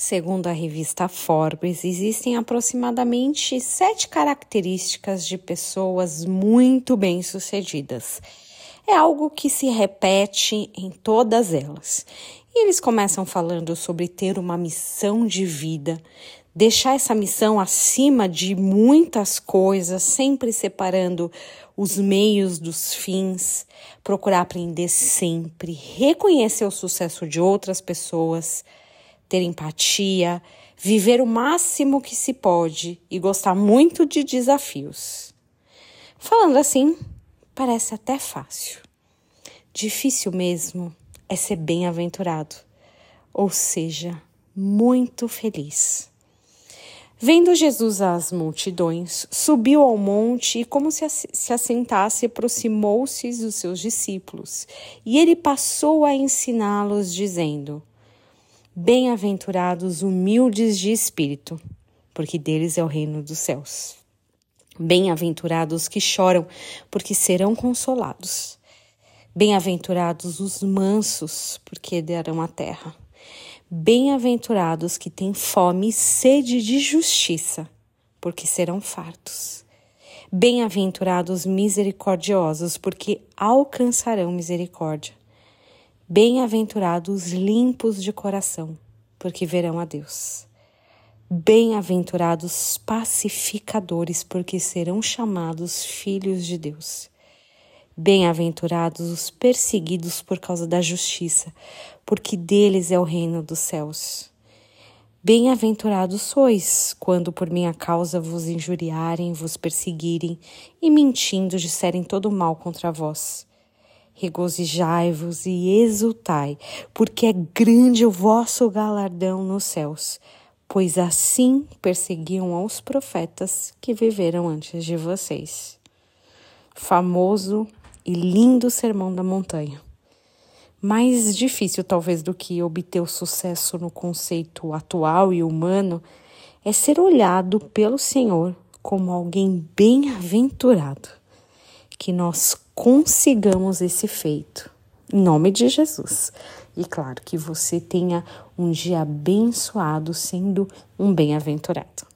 Segundo a revista Forbes, existem aproximadamente sete características de pessoas muito bem-sucedidas. É algo que se repete em todas elas. E eles começam falando sobre ter uma missão de vida, deixar essa missão acima de muitas coisas, sempre separando os meios dos fins, procurar aprender sempre, reconhecer o sucesso de outras pessoas ter empatia, viver o máximo que se pode e gostar muito de desafios. Falando assim, parece até fácil. Difícil mesmo é ser bem-aventurado, ou seja, muito feliz. Vendo Jesus às multidões, subiu ao monte e, como se, se assentasse, aproximou-se dos seus discípulos. E ele passou a ensiná-los, dizendo: Bem-aventurados humildes de espírito, porque deles é o reino dos céus. Bem-aventurados que choram, porque serão consolados. Bem-aventurados os mansos, porque herdarão a terra. Bem-aventurados que têm fome e sede de justiça, porque serão fartos. Bem-aventurados misericordiosos, porque alcançarão misericórdia. Bem-aventurados limpos de coração, porque verão a Deus. Bem-aventurados pacificadores, porque serão chamados filhos de Deus. Bem-aventurados os perseguidos por causa da justiça, porque deles é o reino dos céus. Bem-aventurados sois, quando por minha causa vos injuriarem, vos perseguirem e mentindo disserem todo mal contra vós regozijai-vos e exultai, porque é grande o vosso galardão nos céus, pois assim perseguiam aos profetas que viveram antes de vocês. Famoso e lindo sermão da montanha. Mais difícil, talvez, do que obter o sucesso no conceito atual e humano é ser olhado pelo Senhor como alguém bem-aventurado. Que nós consigamos esse feito. Em nome de Jesus. E claro que você tenha um dia abençoado sendo um bem-aventurado.